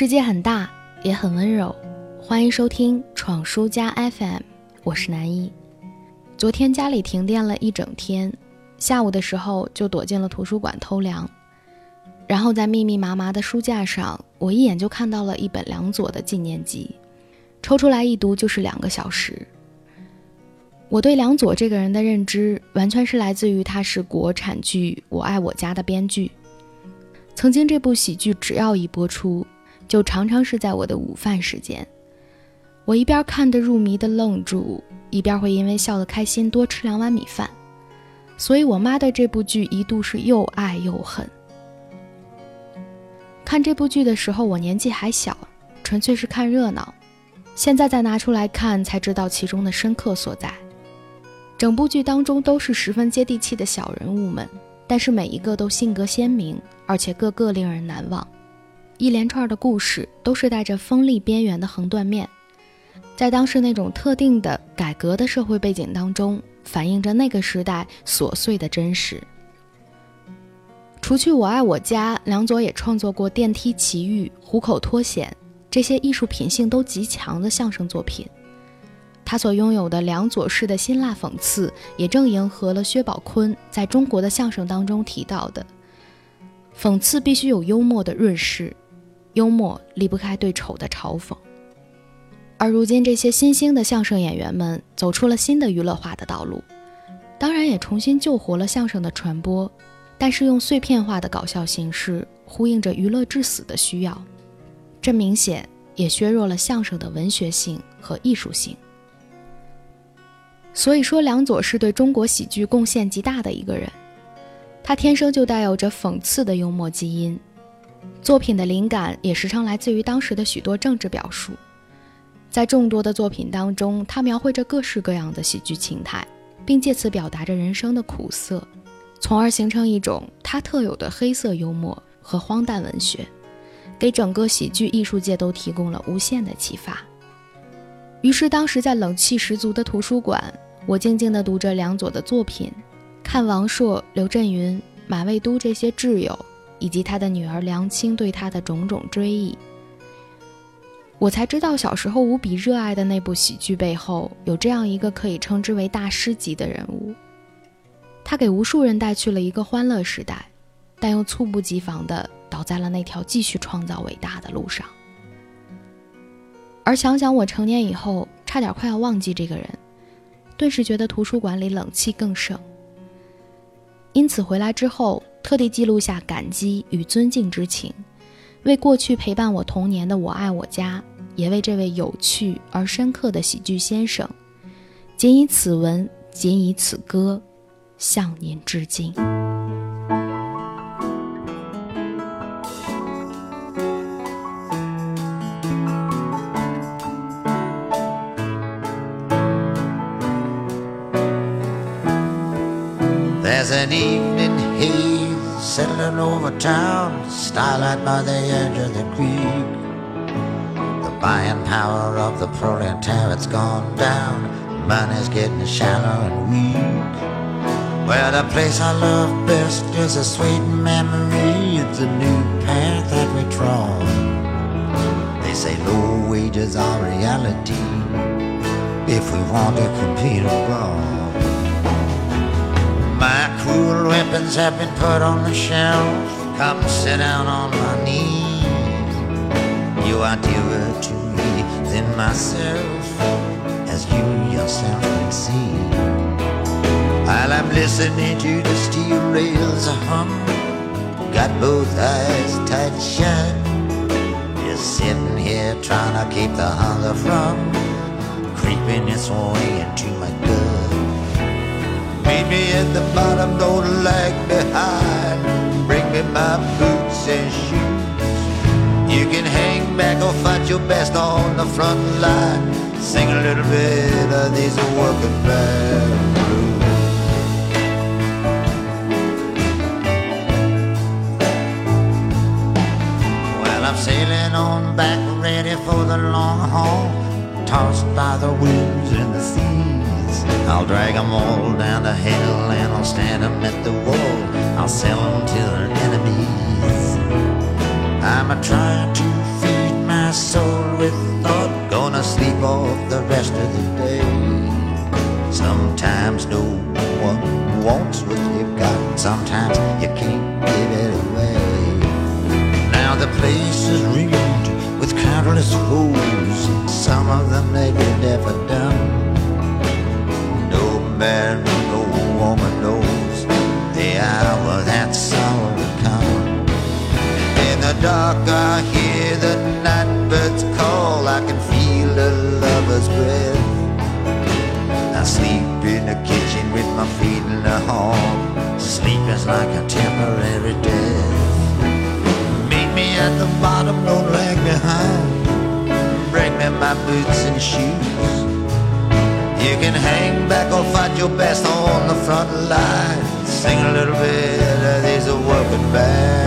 世界很大，也很温柔。欢迎收听闯书家 FM，我是南一。昨天家里停电了一整天，下午的时候就躲进了图书馆偷凉。然后在密密麻麻的书架上，我一眼就看到了一本梁左的纪念集，抽出来一读就是两个小时。我对梁左这个人的认知，完全是来自于他是国产剧《我爱我家》的编剧。曾经这部喜剧只要一播出，就常常是在我的午饭时间。我一边看得入迷的愣住，一边会因为笑得开心多吃两碗米饭。所以我妈对这部剧一度是又爱又恨。看这部剧的时候，我年纪还小，纯粹是看热闹。现在再拿出来看，才知道其中的深刻所在。整部剧当中都是十分接地气的小人物们。但是每一个都性格鲜明，而且个个令人难忘。一连串的故事都是带着锋利边缘的横断面，在当时那种特定的改革的社会背景当中，反映着那个时代琐碎的真实。除去《我爱我家》，梁左也创作过《电梯奇遇》《虎口脱险》这些艺术品性都极强的相声作品。他所拥有的梁左式的辛辣讽刺，也正迎合了薛宝坤在中国的相声当中提到的：讽刺必须有幽默的润饰，幽默离不开对丑的嘲讽。而如今这些新兴的相声演员们走出了新的娱乐化的道路，当然也重新救活了相声的传播，但是用碎片化的搞笑形式呼应着娱乐至死的需要，这明显也削弱了相声的文学性和艺术性。所以说，梁左是对中国喜剧贡献极大的一个人。他天生就带有着讽刺的幽默基因，作品的灵感也时常来自于当时的许多政治表述。在众多的作品当中，他描绘着各式各样的喜剧情态，并借此表达着人生的苦涩，从而形成一种他特有的黑色幽默和荒诞文学，给整个喜剧艺术界都提供了无限的启发。于是，当时在冷气十足的图书馆，我静静地读着梁左的作品，看王朔、刘震云、马未都这些挚友，以及他的女儿梁青对他的种种追忆。我才知道，小时候无比热爱的那部喜剧背后，有这样一个可以称之为大师级的人物。他给无数人带去了一个欢乐时代，但又猝不及防地倒在了那条继续创造伟大的路上。而想想我成年以后，差点快要忘记这个人，顿时觉得图书馆里冷气更盛。因此回来之后，特地记录下感激与尊敬之情，为过去陪伴我童年的我爱我家，也为这位有趣而深刻的喜剧先生，仅以此文，仅以此歌，向您致敬。There's an evening haze settling over town, starlight by the edge of the creek. The buying power of the proletariat's gone down, money's getting shallow and weak. Well, the place I love best is a sweet memory. It's a new path that we trod. They say low wages are reality if we want to compete abroad. Cruel weapons have been put on the shelf. Come sit down on my knee. You are dearer to me than myself, as you yourself can see. While I'm listening to the steel rails hum, got both eyes tight shut. Just sitting here trying to keep the hunger from creeping its way me at the bottom, don't lag behind. Bring me my boots and shoes. You can hang back or fight your best on the front line. Sing a little bit of these working band blues. Well, I'm sailing on back, ready for the long haul. Tossed I'll drag 'em all down to hell and I'll stand 'em at the wall. I'll sell 'em to their enemies. I'm a trying to feed my soul with thought. Gonna sleep off the rest of the day. Sometimes no one wants what you've got. Sometimes I hear the night birds call. I can feel a lover's breath. I sleep in the kitchen with my feet in the hall. Sleep is like a temporary death. Meet me at the bottom, don't lag behind. Bring me my boots and shoes. You can hang back or fight your best on the front line. Sing a little bit of these working band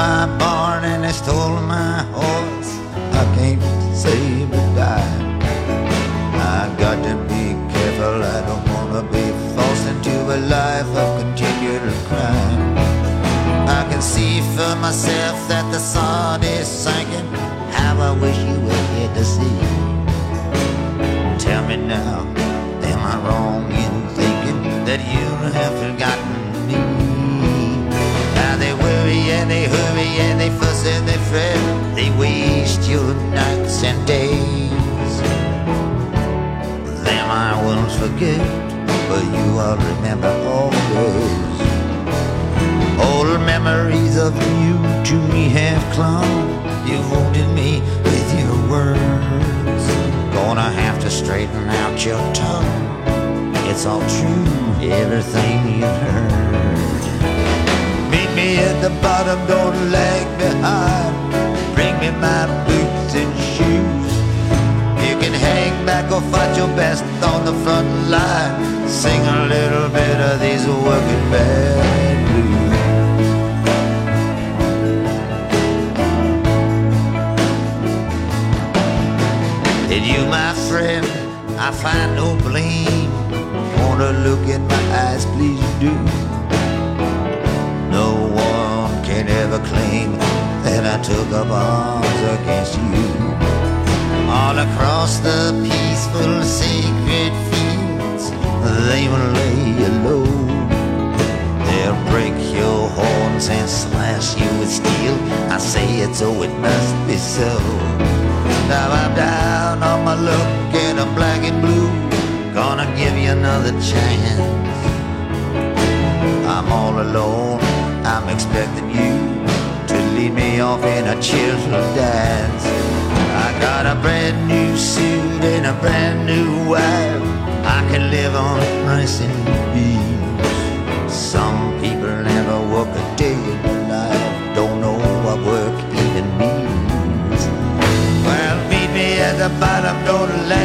my barn and they stole my horse. I can't say goodbye. I got to be careful. I don't wanna be forced into a life of continual crime. I can see for myself that the sun is sinking. How I wish you were here to see. Tell me now, am I wrong in thinking that you have forgotten and they fret. They waste your nights and days. Them I won't forget, but you I'll remember always. Old memories of you to me have clung. You wounded me with your words. Gonna have to straighten out your tongue. It's all true, everything you've heard. At the bottom, don't lag behind. Bring me my boots and shoes. You can hang back or fight your best on the front line. Sing a little bit of these working band blues. In you, my friend, I find no blame. Wanna look in my eyes, please do. Will lay you low. They'll break your horns and slash you with steel. I say it so it must be so. Now I'm down on my luck and I'm black and blue. Gonna give you another chance. I'm all alone. I'm expecting you to lead me off in a cheerful dance. I got a brand new suit and a brand new wife. Can live on rice and beans. Some people never work a day in their life. Don't know what work even means. Well, meet me at the bottom, don't lag